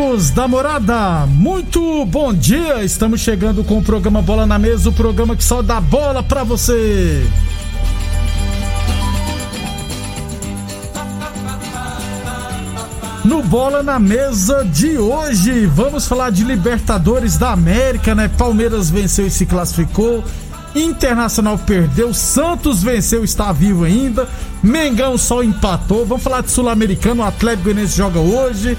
Amigos da morada, muito bom dia! Estamos chegando com o programa Bola na Mesa o programa que só dá bola pra você. No Bola na Mesa de hoje, vamos falar de Libertadores da América, né? Palmeiras venceu e se classificou. Internacional perdeu, Santos venceu, está vivo ainda. Mengão só empatou. Vamos falar de Sul-Americano, o Atlético Goianiense joga hoje.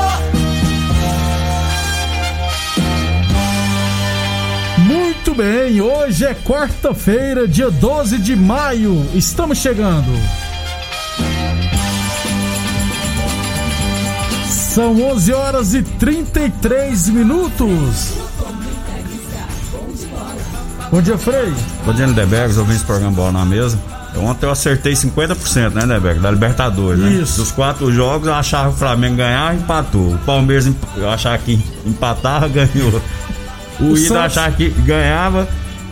Muito bem, hoje é quarta-feira, dia 12 de maio. Estamos chegando. São 11 horas e 33 minutos. Bom dia, Frei. Bom dia, Lindeberg, ouvindo esse programa Bola na Mesa. Ontem eu acertei 50%, né, Lindeberg? Da Libertadores, né? Isso. Dos quatro jogos eu achava que o Flamengo ganhava empatou. O Palmeiras eu achava que empatava, ganhou. O, O Ida Santos- achava que ganhava,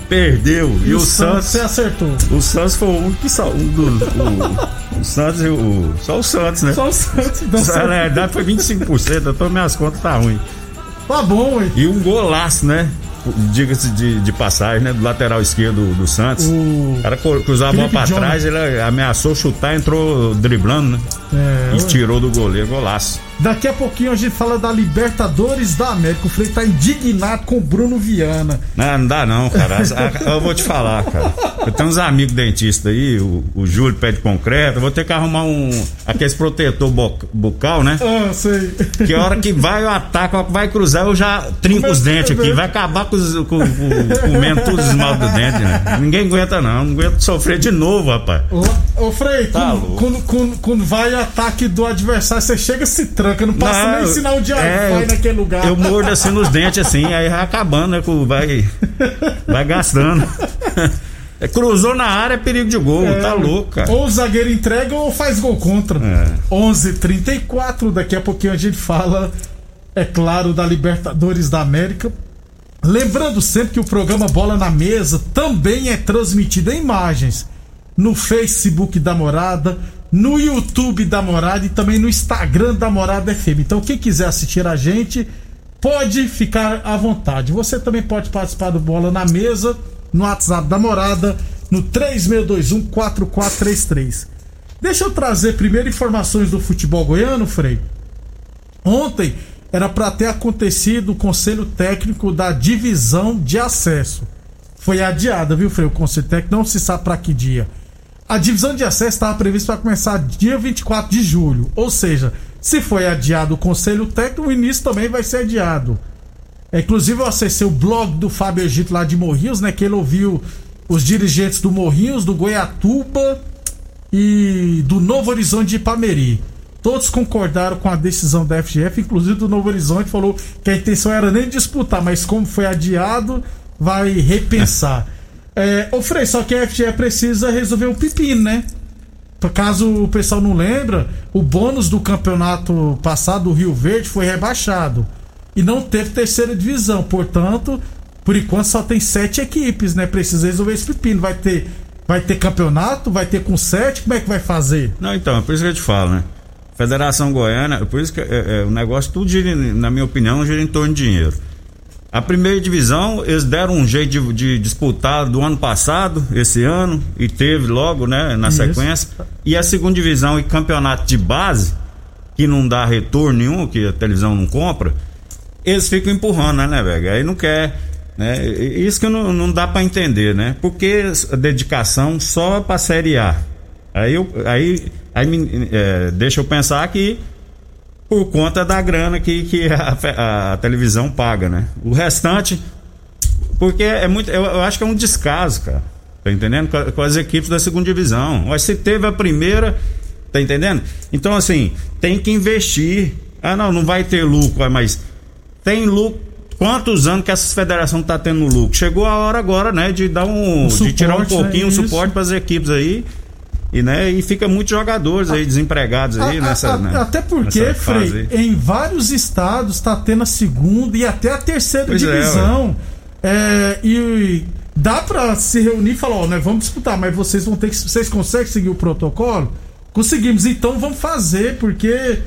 perdeu. E, o, Santos. Você acertou. O Santos foi o único que só. Um dos, o, o Santos e o. Só o Santos, né? Só o Santos. Então, Na verdade foi 25%, então minhas contas tá ruim. Tá bom, hein? E um golaço, né? Diga-se de, de passagem, né? Do lateral esquerdo do Santos. O- O cara cruzava a bola pra Jonathan. trás, ele ameaçou chutar, entrou driblando, né? É, E tirou do goleiro, golaço. Daqui a pouquinho a gente fala da Libertadores da América. O Frei tá indignado com o Bruno Viana. Não, não dá não, cara. As- a- Eu vou te falar, cara. Eu tenho uns amigos dentistas aí, o, o Júlio pé de concreto, eu vou ter que arrumar um. aqueles protetor bucal, né? Ah, sei. Que a hora que vai o ataque, vai cruzar, eu já trinco os dentes aqui. Vai acabar com, os, com, com comendo todos os mal do dente, né? Ninguém aguenta, não. Não aguenta sofrer de novo, rapaz. Ô, ô Frei, Tá quando, quando, quando- quando vai o ataque do adversário, você chega se tranca, não passa Não, nem sinal de é, Wi-Fi naquele lugar. Eu mordo assim nos dentes, assim, aí vai acabando, né? Vai, vai gastando. É, cruzou na área, é perigo de gol, tá louco, cara. Ou o zagueiro entrega ou faz gol contra. É. 11:34 daqui a pouquinho a gente fala, é claro, da Libertadores da América. Lembrando sempre que o programa Bola na Mesa também é transmitido em imagens no Facebook da Morada, no YouTube da Morada e também no Instagram da Morada FM. Então, quem quiser assistir a gente, pode ficar à vontade. Você também pode participar do Bola na Mesa no WhatsApp da Morada, no 36214433. Deixa eu trazer primeiro informações do futebol goiano, Frei. Ontem era para ter acontecido o conselho técnico da divisão de acesso. Foi adiada, viu, Frei? O conselho técnico não se sabe para que dia. A divisão de acesso estava prevista para começar dia 24 de julho. Ou seja, se foi adiado o conselho técnico, o início também vai ser adiado. É, inclusive eu acessei o blog do Fábio Egito lá de Morrinhos, né? Que ele ouviu os dirigentes do Morrinhos, do Goiatuba e do Novo Horizonte de Ipameri. Todos concordaram com a decisão da FGF, inclusive do Novo Horizonte falou que a intenção era nem disputar, mas como foi adiado, vai repensar. É, ô Frei, só que a FGF precisa resolver um pepino, né? Caso o pessoal não lembra, o bônus do campeonato passado do Rio Verde foi rebaixado e não teve terceira divisão. Portanto, por enquanto só tem sete equipes, né? Precisa resolver esse pepino. Vai ter, vai ter campeonato, vai ter com sete, como é que vai fazer? Não, então, é por isso que eu te falo, né? Federação Goiana, por isso que é, é, o negócio tudo gira, na minha opinião, gira em torno de dinheiro. A primeira divisão, eles deram um jeito de, de disputar do ano passado, esse ano, e teve logo, né, na Isso. sequência. E a segunda divisão e campeonato de base, que não dá retorno nenhum, que a televisão não compra, eles ficam empurrando, né, né, velho? Aí não quer. Né? Isso que não, não dá pra entender, né? Porque a dedicação só pra Série A. Aí, eu, aí, aí me, é, deixa eu pensar que por conta da grana que, que a, a televisão paga, né? O restante, porque é muito, eu, eu acho que é um descaso, cara. Tá entendendo? Com, com as equipes da segunda divisão. Mas se teve a primeira, tá entendendo? Então, assim, tem que investir. Ah, não, não vai ter lucro, ah, mas tem lucro. Quantos anos que essa federação tá tendo lucro? Chegou a hora agora, né, de dar um, Um de tirar um suporte, pouquinho o Isso. suporte para as equipes aí. E, né, e fica muitos jogadores aí desempregados aí A- nessa, a- né, até porque, Frei, em vários estados está tendo a segunda e até a terceira Pois é, divisão. É, e dá pra se reunir e falar, ó, nós vamos disputar, mas vocês vão ter que. Vocês conseguem seguir o protocolo? Conseguimos, então vamos fazer, porque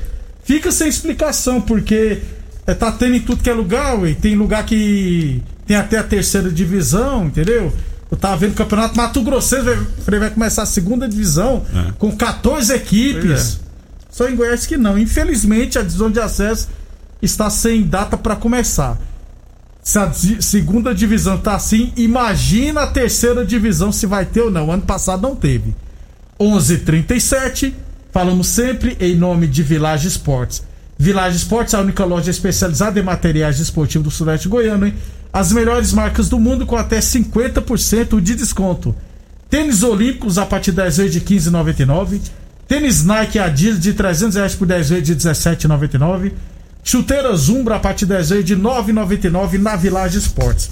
fica sem explicação, porque é, tá tendo em tudo que é lugar, ué. Tem lugar que tem até a terceira divisão, entendeu? Eu tava vendo o campeonato Mato Grosseiro, vai, Frei, vai começar a segunda divisão É. com 14 equipes. Pois Só em Goiás que não. Infelizmente, a divisão de acesso está sem data para começar. Se a segunda divisão tá assim, imagina a terceira divisão se vai ter ou não. Ano passado não teve. 11:37. Falamos sempre em nome de Village Esportes. Village Esportes é a única loja especializada em materiais esportivos do Sudeste Goiano, hein? As melhores marcas do mundo com até 50% de desconto. Tênis Olímpicos a partir de 10 vezes de 15,99. Tênis Nike Adidas de 300 reais por 10 vezes de 17,99. Chuteira Zumbra a partir de 10 vezes de 9,99 na Village Esportes.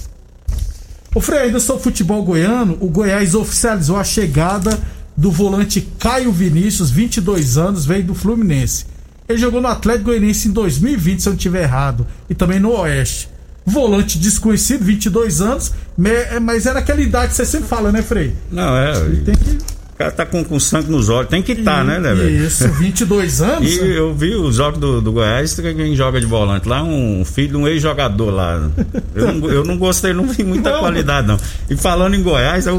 O Frei, ainda sobre futebol goiano, o Goiás oficializou a chegada do volante Caio Vinícius, 22 anos, veio do Fluminense. Ele jogou no Atlético Goianiense em 2020, se eu não estiver errado, e também no Oeste. Volante desconhecido, 22 anos, me- mas era aquela idade que você sempre fala, né, Frei? Não, é. Tem que. O cara tá com, com sangue nos olhos. Tem que estar, né, né, velho? Isso, 22 anos. E eu vi os jogos do, do Goiás, quem joga de volante lá, um filho de um ex-jogador lá. Eu não, eu não gostei, não vi muita Não. qualidade, não. E falando em Goiás, é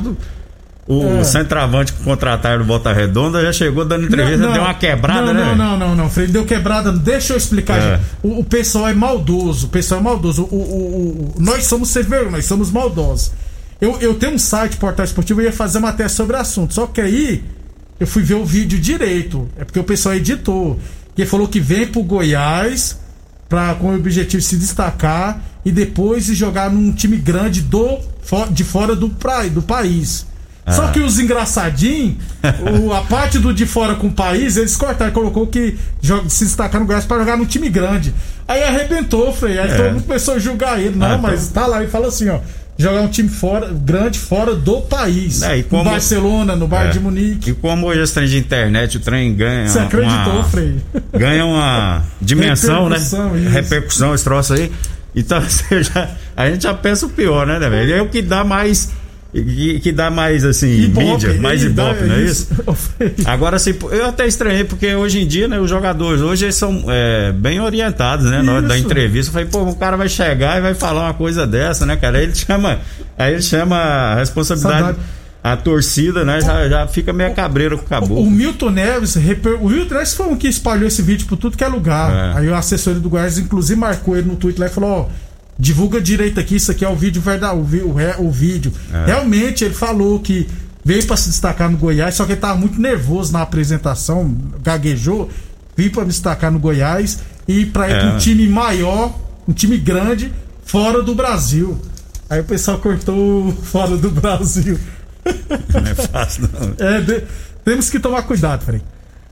o, É. centroavante que contrataram do Volta Redonda já chegou dando entrevista, deu uma quebrada, não, né? Não, não, não, não, Frei, deu quebrada. Deixa eu explicar, É. O, o pessoal é maldoso. O pessoal é maldoso. O, o- o- nós somos severos, nós somos maldosos. Eu, eu tenho um site, Portal Esportivo, eu ia fazer matéria sobre o assunto. Só que aí eu fui ver o vídeo direito. É porque o pessoal editou. E ele falou que vem pro Goiás pra, com o objetivo de se destacar e depois de jogar num time grande do, de fora do, pra, do país. Só que os engraçadinhos, a parte do de fora com o país, eles cortaram, colocou que joga, se destacar no Goiás pra jogar num time grande. Aí arrebentou, Frei. Aí É. todo mundo começou a julgar ele. Não, Ah, mas tá lá e fala assim, ó. Jogar um time fora, grande fora do país. É, e No como- Barcelona, no Bayern É. de Munique. E como hoje esse trem de internet, o trem ganha. Você acreditou, uma, Frei? Ganha uma dimensão, né? Repercussão, isso. Repercussão, esse troço aí. Então já, a gente já pensa o pior, né, né, velho? É o que dá mais. Que, que dá mais assim, Ibope, mídia, mais ibope, não é isso? Agora, assim, eu até estranhei, porque hoje em dia, né, os jogadores hoje eles são é, bem orientados, né? Na hora da Isso. entrevista. Eu falei, pô, o cara vai chegar e vai falar uma coisa dessa, né, cara? Aí ele chama, aí ele chama a responsabilidade, Saudade. a torcida, né? Já, já fica meio cabreiro com o O caboclo. Milton Neves, reper... o Milton Neves foi um que espalhou esse vídeo por tudo que é lugar. É. Aí o assessor do Goiás, inclusive, marcou ele no Twitter lá e falou: ó, divulga direito aqui, isso aqui é o vídeo verdade, o, o, o vídeo. É. Realmente, ele falou que veio pra se destacar no Goiás, só que ele tava muito nervoso na apresentação, gaguejou, veio se destacar no Goiás e pra ir É. pra um time maior, um time grande, fora do Brasil. Aí o pessoal cortou fora do Brasil. Não é fácil, não. É, de- temos que tomar cuidado, Frei.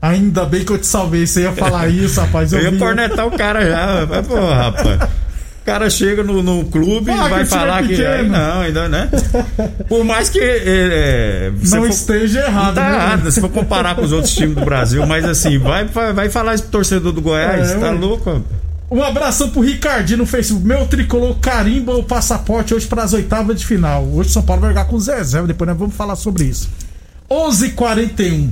Ainda bem que eu te salvei. Você ia falar isso, rapaz. Eu, Eu ia cornetar o cara já. Mas, Pô, rapaz. O cara chega no, no clube e Ah, que vai o time falar é que. Aí não, ainda, né? Por mais que. é, você Não for- esteja errado, Tá né? errado, se for comparar com os outros times do Brasil, mas assim, vai, vai, vai falar isso pro torcedor do Goiás, É, tá louco? Um abração pro Ricardinho no Facebook. Meu tricolor carimba o passaporte hoje para as oitavas de final. Hoje São Paulo vai jogar com o Zezé. Depois nós vamos falar sobre isso. 11:41.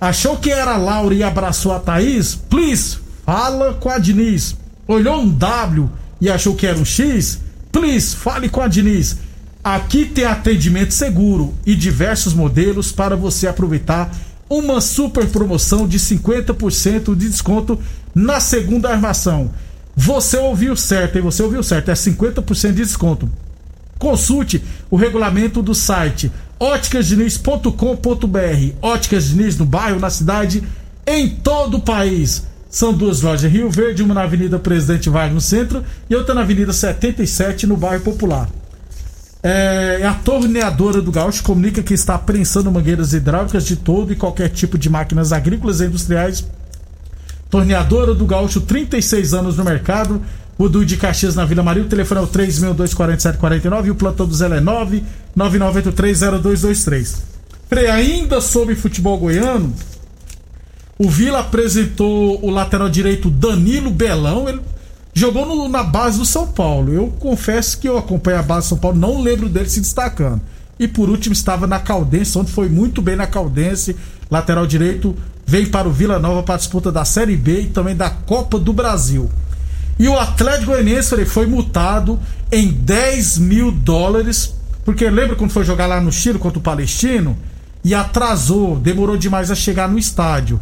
Achou que era a Laura e abraçou a Thaís? Please, fala com a Diniz. Olhou um W e achou que era um X? Please, fale com a Diniz. Aqui tem atendimento seguro e diversos modelos para você aproveitar uma super promoção de 50% de desconto na segunda armação. Você ouviu certo, e você ouviu certo, é 50% de desconto. Consulte o regulamento do site óticasdiniz.com.br. Óticas Diniz no bairro, na cidade, em todo o país. São duas lojas em Rio Verde, uma na Avenida Presidente Vargas no centro e outra na Avenida 77 no bairro Popular. É, a torneadora do Gaúcho comunica que está prensando mangueiras hidráulicas de todo e qualquer tipo de máquinas agrícolas e industriais. Torneadora do Gaúcho, 36 anos no mercado. O Du de Caxias na Vila Maria. O telefone é o 3624749 e o plantão do Zé é 999830223. Frei, ainda sobre futebol goiano, o Vila apresentou o lateral direito Danilo Belão. Ele jogou no, na base do São Paulo. Eu confesso que eu acompanho a base do São Paulo, não lembro dele se destacando. E por último estava na Caldense, onde foi muito bem na Caldense. Lateral direito vem para o Vila Nova para a disputa da Série B e também da Copa do Brasil. E o Atlético Goianiense foi multado em 10 mil dólares, porque lembra quando foi jogar lá no Chile contra o Palestino? E atrasou, demorou demais a chegar no estádio.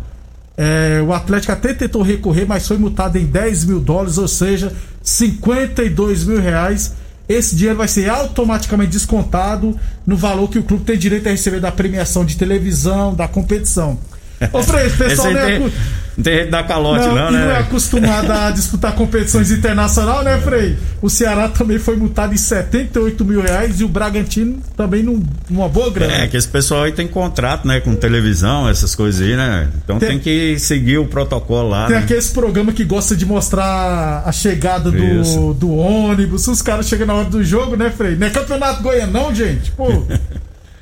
É, o Atlético até tentou recorrer, mas foi multado em 10 mil dólares, ou seja, 52 mil reais. Esse dinheiro vai ser automaticamente descontado no valor que o clube tem direito a receber da premiação de televisão, da competição. Ô, Frei, o pessoal não é, não tem jeito dar calote, não, não né? não é acostumado a disputar competições internacionais, né, Frei? O Ceará também foi multado em 78 mil reais e o Bragantino também num, numa boa grana. É, que esse pessoal aí tem contrato, né, com televisão, essas coisas aí, né? Então tem, tem que seguir o protocolo lá. Tem né? aqueles programas que gosta de mostrar a chegada do, do ônibus, os caras chegam na hora do jogo, né, Frei? Não é campeonato goianão, gente? Pô.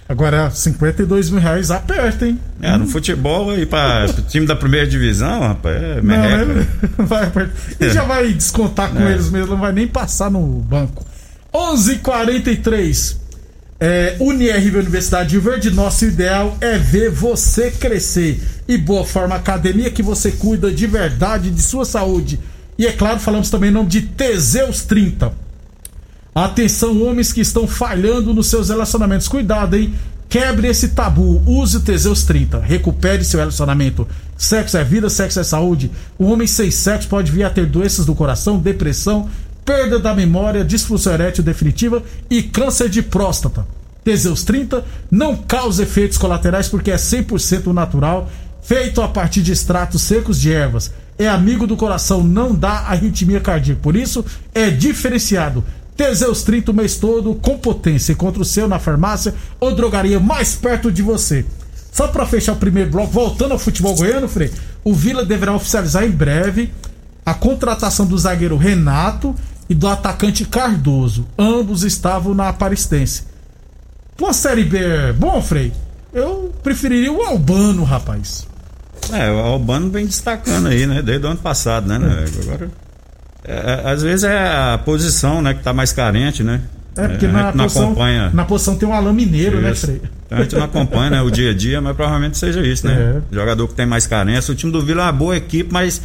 Agora, 52 mil reais aperta, hein? É, no futebol e para o time da primeira divisão, rapaz, é não, é, vai apertar. E já vai descontar com é. eles mesmo, não vai nem passar no banco. 11:43 é, UniRV Universidade de Verde, nosso ideal é ver você crescer. E Boa Forma Academia, que você cuida de verdade de sua saúde. E é claro, falamos também em nome de Teseus 30 Atenção, homens que estão falhando nos seus relacionamentos. Cuidado, hein? Quebre esse tabu. Use o Teseus 30. Recupere seu relacionamento. Sexo é vida, sexo é saúde. O homem sem sexo pode vir a ter doenças do coração, depressão, perda da memória, disfunção erétil definitiva e câncer de próstata. Teseus 30 não causa efeitos colaterais porque é 100% natural, feito a partir de extratos secos de ervas. É amigo do coração, não dá arritmia cardíaca. Por isso, é diferenciado. Teseus 30 o mês todo com potência. Encontre o seu na farmácia ou drogaria mais perto de você. Só para fechar o primeiro bloco, voltando ao futebol goiano, Frei, o Vila deverá oficializar em breve a contratação do zagueiro Renato e do atacante Cardoso. Ambos estavam na Aparistense. Pô, Série B, bom, Frei, eu preferiria o Albano, rapaz. É, o Albano vem destacando aí, né? Desde o ano passado, né? né? Agora é, às vezes é a posição, né, que está mais carente, né? É, porque é, na, posição, acompanha... na posição tem um Alain Mineiro, né, isso. né, Frei? A gente não acompanha né, o dia a dia, mas provavelmente seja isso, né? É. Jogador que tem mais carência. O time do Vila é uma boa equipe, mas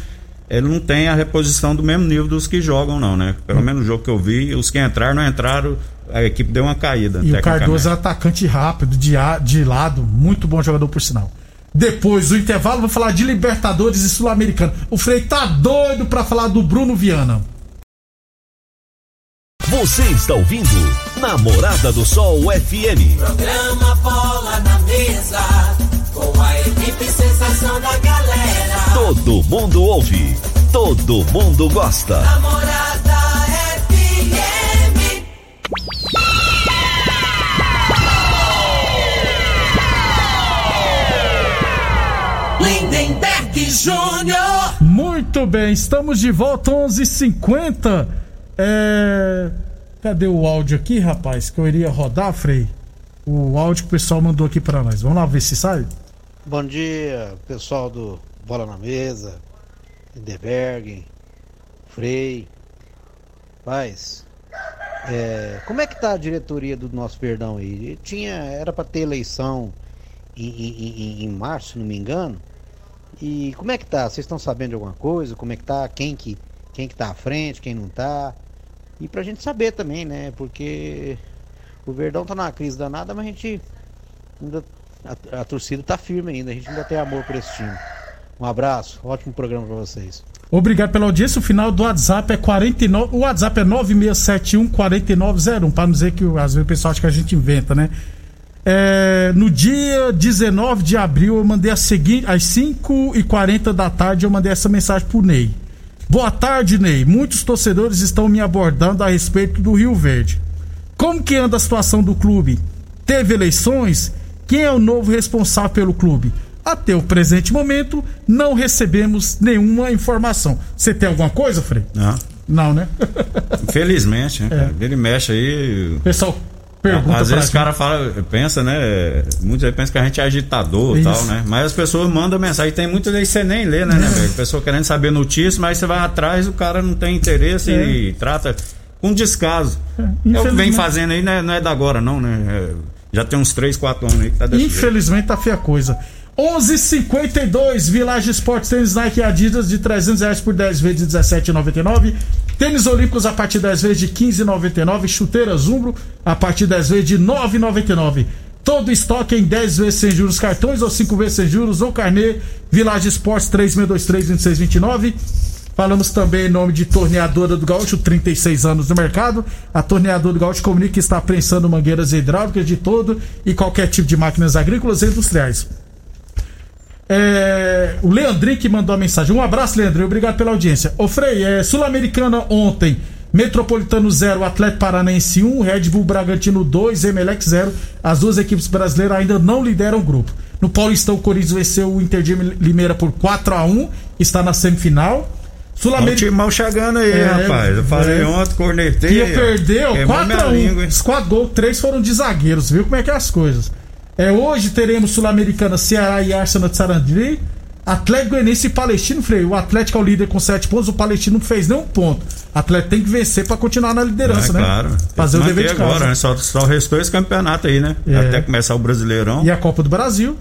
ele não tem a reposição do mesmo nível dos que jogam, não, né? Pelo hum. menos o jogo que eu vi, os que entraram, não entraram, a equipe deu uma caída. E o Cardoso é atacante rápido, de, de lado, muito bom jogador por sinal. Depois do intervalo, vou falar de Libertadores e Sul-Americano. O Frei tá doido para falar do Bruno Viana. Você está ouvindo Namorada do Sol FM. Programa Bola na Mesa, com a equipe sensação da galera. Todo mundo ouve, todo mundo gosta. Namorada Lindenberg Júnior. Muito bem, estamos de volta 11:50. É... Cadê o áudio aqui, rapaz? Que eu iria rodar, Frei? O áudio que o pessoal mandou aqui para nós. Vamos lá ver se sai. Bom dia, pessoal do Bola na Mesa, Lindenberg, Frei. Paz, é, como é que tá a diretoria do nosso perdão aí? Tinha, era para ter eleição em, em, em março, se não me engano. E como é que tá? Vocês estão sabendo de alguma coisa? Como é que tá? Quem que, quem que tá à frente, quem não tá? E pra gente saber também, né? Porque o Verdão tá numa crise danada, mas a gente ainda. A, a torcida tá firme ainda, a gente ainda tem amor por esse time. Um abraço, ótimo programa pra vocês. Obrigado pela audiência. O final do WhatsApp é 49. O WhatsApp é 9671 4901. Para não dizer que às vezes o pessoal acha que a gente inventa, né? É, no dia 19 de abril, eu mandei a seguinte. Às 5h40 da tarde, eu mandei essa mensagem pro Ney. Boa tarde, Ney. Muitos torcedores estão me abordando a respeito do Rio Verde. Como que anda a situação do clube? Teve eleições? Quem é o novo responsável pelo clube? Até o presente momento, não recebemos nenhuma informação. Você tem alguma coisa, Frei? Não. Não, né? Infelizmente, né? É. Ele mexe aí. Pessoal, pergunta Às vezes o cara fala, pensa, né? Muitos aí pensam que a gente é agitador e tal, né? Mas as pessoas mandam mensagem. Tem muitas aí que você nem lê, né, né, velho? A pessoa querendo saber notícia, mas você vai atrás, o cara não tem interesse É. e trata com descaso. É, o que infelizmente. vem fazendo aí não é, não é da agora, não, né? É, já tem uns 3, 4 anos aí que tá desse jeito. Infelizmente tá feia a coisa. 11:52 Village Sports tênis Nike e Adidas de 300 reais por 10 vezes de 17,99. Tênis Olímpicos a partir 10 vezes de 15,99. Chuteiras Umbro a partir 10 vezes de 9,99. Todo estoque em 10 vezes sem juros cartões ou 5 vezes sem juros ou carnê. Village Sports 3623-2629. Falamos também em nome de Torneadora do Gaúcho, 36 anos no mercado. A Torneadora do Gaúcho comunica que está prensando mangueiras hidráulicas de todo e qualquer tipo de máquinas agrícolas e industriais. É, o Leandrinho que mandou a mensagem. Um abraço, Leandrinho. Obrigado pela audiência. Ô Frei, é, Sul-Americana ontem. Metropolitano 0, Atlético Paranaense 1, Red Bull Bragantino 2, Emelec 0. As duas equipes brasileiras ainda não lideram o grupo. No Paulistão, o Corinthians venceu o Inter de Limeira por 4 a 1 está na semifinal. Olha o Sul-Americana. time mal chegando aí, É, rapaz. Eu falei é. ontem, cornetei. Ia perder, ó, Queimou 4 minha a 1 língua, hein? Os 4 gols, 3 foram de zagueiros, viu como é que é as coisas. É, hoje teremos Sul-Americana, Ceará e Arsenal de Sarandí. Atlético Goianiense e Palestino, Freio. O Atlético é o líder com 7 pontos, o Palestino não fez nenhum ponto. O Atlético tem que vencer pra continuar na liderança, É, né? claro. Fazer o dever de casa. agora, né? Só, só restou esse campeonato aí, né? É. Até começar o Brasileirão. E a Copa do Brasil.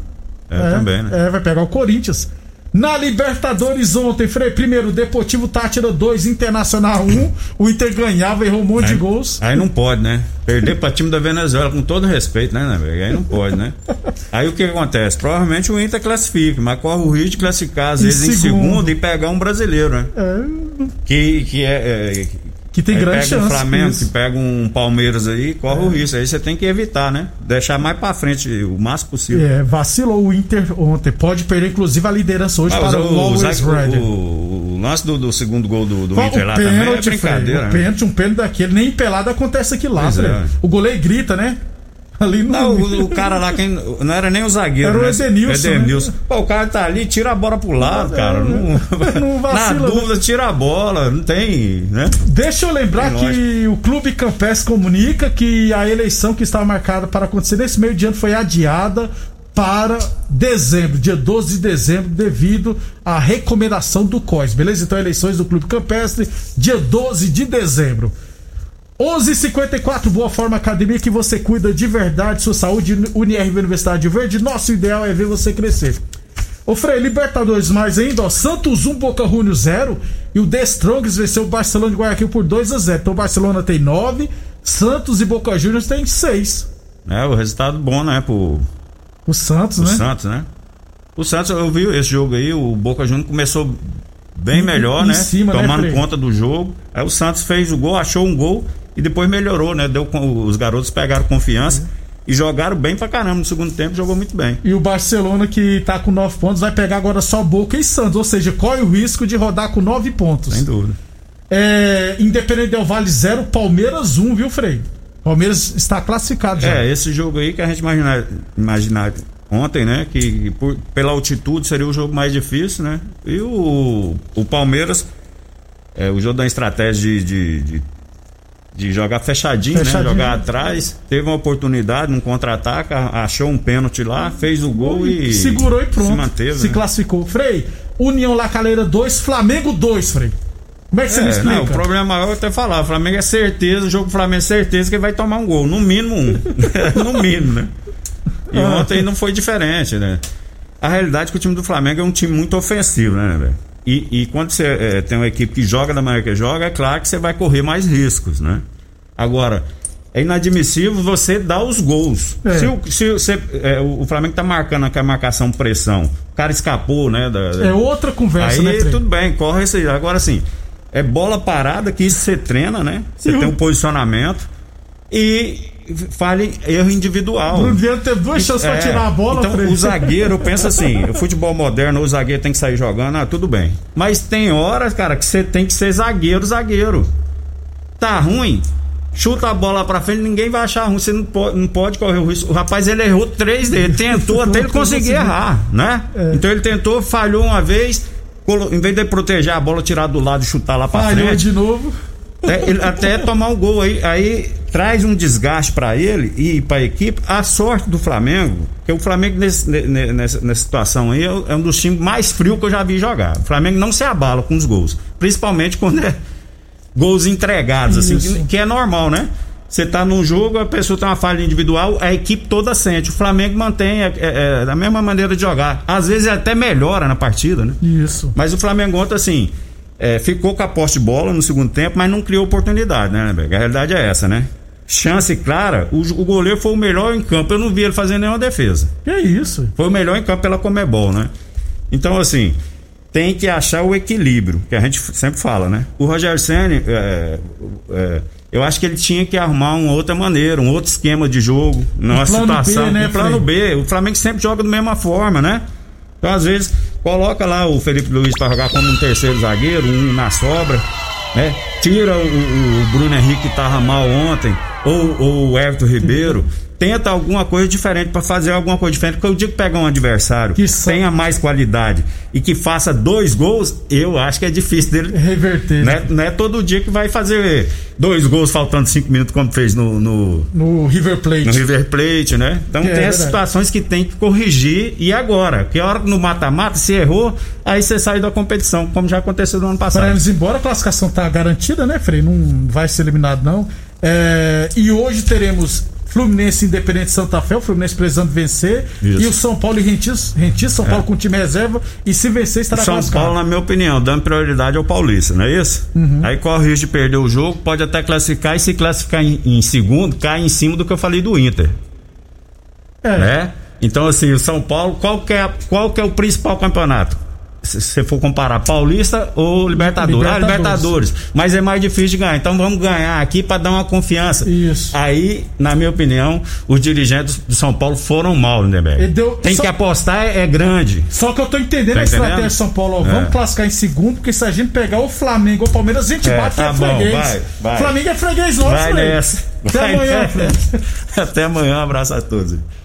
É, também, né? É, vai pegar o Corinthians. Na Libertadores ontem, Frei, primeiro, Deportivo Tátira 2, Internacional 1. O Inter ganhava, errou um monte de Aí- gols. Aí não pode, né? Perder pra time da Venezuela, com todo respeito, né, né? Aí não pode, né? Aí o que acontece? Provavelmente o Inter classifica, mas corre o risco de classificar, às Em vezes, em segundo. segundo e pegar um brasileiro, né? É, Que, que é. é que tem aí grande pega chance. um Flamengo. É. que pega um Palmeiras aí, corre o risco. Aí você tem que evitar, né? Deixar mais pra frente o máximo possível. É, vacilou o Inter ontem. Pode perder, inclusive, a liderança hoje Ah, para o, o Always Ready. o- o lance do, do segundo gol do, do Qual Inter lá também é pênalti, brincadeira. O né? pênalti, um pênalti daquele, nem pelado acontece aqui lá, é. O goleiro grita, né? Ali no. Não, o, o cara lá, quem, não era nem o zagueiro. Era o né? Edenilson, Edenilson. né? Pô, o cara tá ali, tira a bola pro lado, cara. Não, não na vacila, dúvida, tira a bola. Não tem, né? Deixa eu lembrar que o Clube Campestre comunica que a eleição que estava marcada para acontecer nesse meio de ano foi adiada para dezembro, dia 12 de dezembro, devido à recomendação do COIS, beleza? Então, eleições do Clube Campestre, dia 12 de dezembro. 11:54 Boa Forma Academia que você cuida de verdade, sua saúde, UniRV Universidade de Verde. Nosso ideal é ver você crescer. Ô Frei, Libertadores mais ainda, ó. Santos 1, Boca Juniors 0. E o The Strongs venceu o Barcelona de Guayaquil por 2 a 0 Então o Barcelona tem 9, Santos e Boca Juniors tem 6. É, o resultado bom, né, pro, O Santos, pro né? Santos, né? O Santos, eu vi esse jogo aí, o Boca Juniors começou bem melhor, em né? cima, né, Tomando Frei? conta do jogo. Aí o Santos fez o gol, achou um gol e depois melhorou, né? Deu, os garotos pegaram confiança e jogaram bem pra caramba no segundo tempo, jogou muito bem. E o Barcelona, que tá com 9 pontos, vai pegar agora só Boca e Santos. Ou seja, corre o risco de rodar com 9 pontos. Sem dúvida. É, Independente Del Vale 0, Palmeiras 1, viu, Frei? Palmeiras está classificado já. É, esse jogo aí que a gente imaginar, imaginar ontem, né? Que por- pela altitude seria o jogo mais difícil, né? E o, o Palmeiras, é, o jogo da estratégia de, de, de, de jogar fechadinho, Fechadinho. né? Jogar atrás, teve uma oportunidade num contra-ataque, achou um pênalti lá, fez o gol e. Segurou e pronto. Se manteve. Se né? classificou. Frei, União Lacaleira 2, Flamengo 2, Frei. Como é que você me É, explica? não, o problema maior é até falar, o Flamengo é certeza, o jogo do Flamengo é certeza que ele vai tomar um gol, no mínimo um. no mínimo, né? E Ah. ontem não foi diferente, né? A realidade é que o time do Flamengo é um time muito ofensivo, né, velho? E, e quando você eh, tem uma equipe que joga da maneira que joga, é claro que você vai correr mais riscos, né? Agora, é inadmissível você dar os gols. É. Se, o, se você, eh, o Flamengo tá marcando aquela marcação pressão, o cara escapou, né? da- É outra conversa, Aí né, Frei? tudo bem, corre isso aí. Agora sim, é bola parada que isso você treina, né? Você tem um posicionamento e fale erro individual. Bruno Viana teve duas chances pra É, tirar a bola, Então, Frei. o zagueiro, pensa assim, o futebol moderno, o zagueiro tem que sair jogando, ah, tudo bem. Mas tem horas, cara, que você tem que ser zagueiro, zagueiro. Tá ruim? Chuta a bola pra frente, ninguém vai achar ruim. Você não pode, não pode correr o risco. O rapaz, ele errou três dele. Tentou até ele conseguir errar, né? É. Então ele tentou, falhou uma vez. Em vez de proteger a bola, tirar do lado e chutar lá pra Falhou frente de novo. até, ele- até tomar um gol aí, aí traz um desgaste pra ele e pra equipe. A sorte do Flamengo, que o Flamengo nesse- ne- ne- nessa, nessa situação aí é é um dos times mais frios que eu já vi jogar. O Flamengo não se abala com os gols, principalmente quando é gols entregados, assim, que, que é normal, né? Você tá num jogo, a pessoa tem uma falha individual, a equipe toda sente. O Flamengo mantém é, é, é, da mesma maneira de jogar. Às vezes até melhora na partida, né? Isso. Mas o Flamengo ontem, assim, é, ficou com a posse de bola no segundo tempo, mas não criou oportunidade, né? A realidade é essa, né? Chance clara, o, o goleiro foi o melhor em campo. Eu não vi ele fazendo nenhuma defesa. Que isso? Foi o melhor em campo pela Comebol, né? Então, assim, tem que achar o equilíbrio, que a gente sempre fala, né? O Roger Senni, é, é, eu acho que ele tinha que arrumar uma outra maneira, um outro esquema de jogo, numa situação. B, né, um plano B. O Flamengo sempre joga da mesma forma, né? Então, às vezes, coloca lá o Felipe Luiz para jogar como um terceiro zagueiro, um na sobra, né? Tira o, o- o Bruno Henrique que tava mal ontem, ou, ou o Everton Ribeiro. Tenta alguma coisa diferente para fazer alguma coisa diferente. Porque eu digo pegar um adversário Que tenha mais qualidade e que faça dois gols, eu acho que é difícil dele. Reverter. Não é, não é todo dia que vai fazer dois gols faltando cinco minutos, como fez no, no, No River Plate. no River Plate, né? Então É, tem verdade. essas situações que tem que corrigir e agora. Que a hora que no mata-mata, se errou, aí você sai da competição, como já aconteceu no ano passado. eles, embora a classificação tá garantida, né, Frei? Não vai ser eliminado, não. É, e hoje teremos Fluminense Independente Santa Fé, o Fluminense precisando vencer. Isso. E o São Paulo e Rentis, Rentis São Paulo com time reserva. E se vencer, estará São classificado. Paulo, na minha opinião, dando prioridade ao Paulista, não é isso? Uhum. Aí corre o risco de perder o jogo, pode até classificar e se classificar em, em segundo, cai em cima do que eu falei do Inter, É. né? Então, assim, o São Paulo, qual que é, qual que é o principal campeonato? Se você for comparar Paulista ou Libertadores. Ah, Libertadores. Libertadores. Mas é mais difícil de ganhar. Então vamos ganhar aqui para dar uma confiança. Isso. Aí, na minha opinião, os dirigentes do São Paulo foram mal, Lindenberg. Ele deu- Tem só- que apostar, é, é grande. Só que eu tô entendendo Tá a estratégia de São Paulo. Ó, É. Vamos classificar em segundo, porque se a gente pegar o Flamengo ou o Palmeiras, a gente É, bate tá é bom, freguês. vai, vai. Flamengo é freguês nosso, Vai. Até amanhã. Até amanhã, um abraço a todos.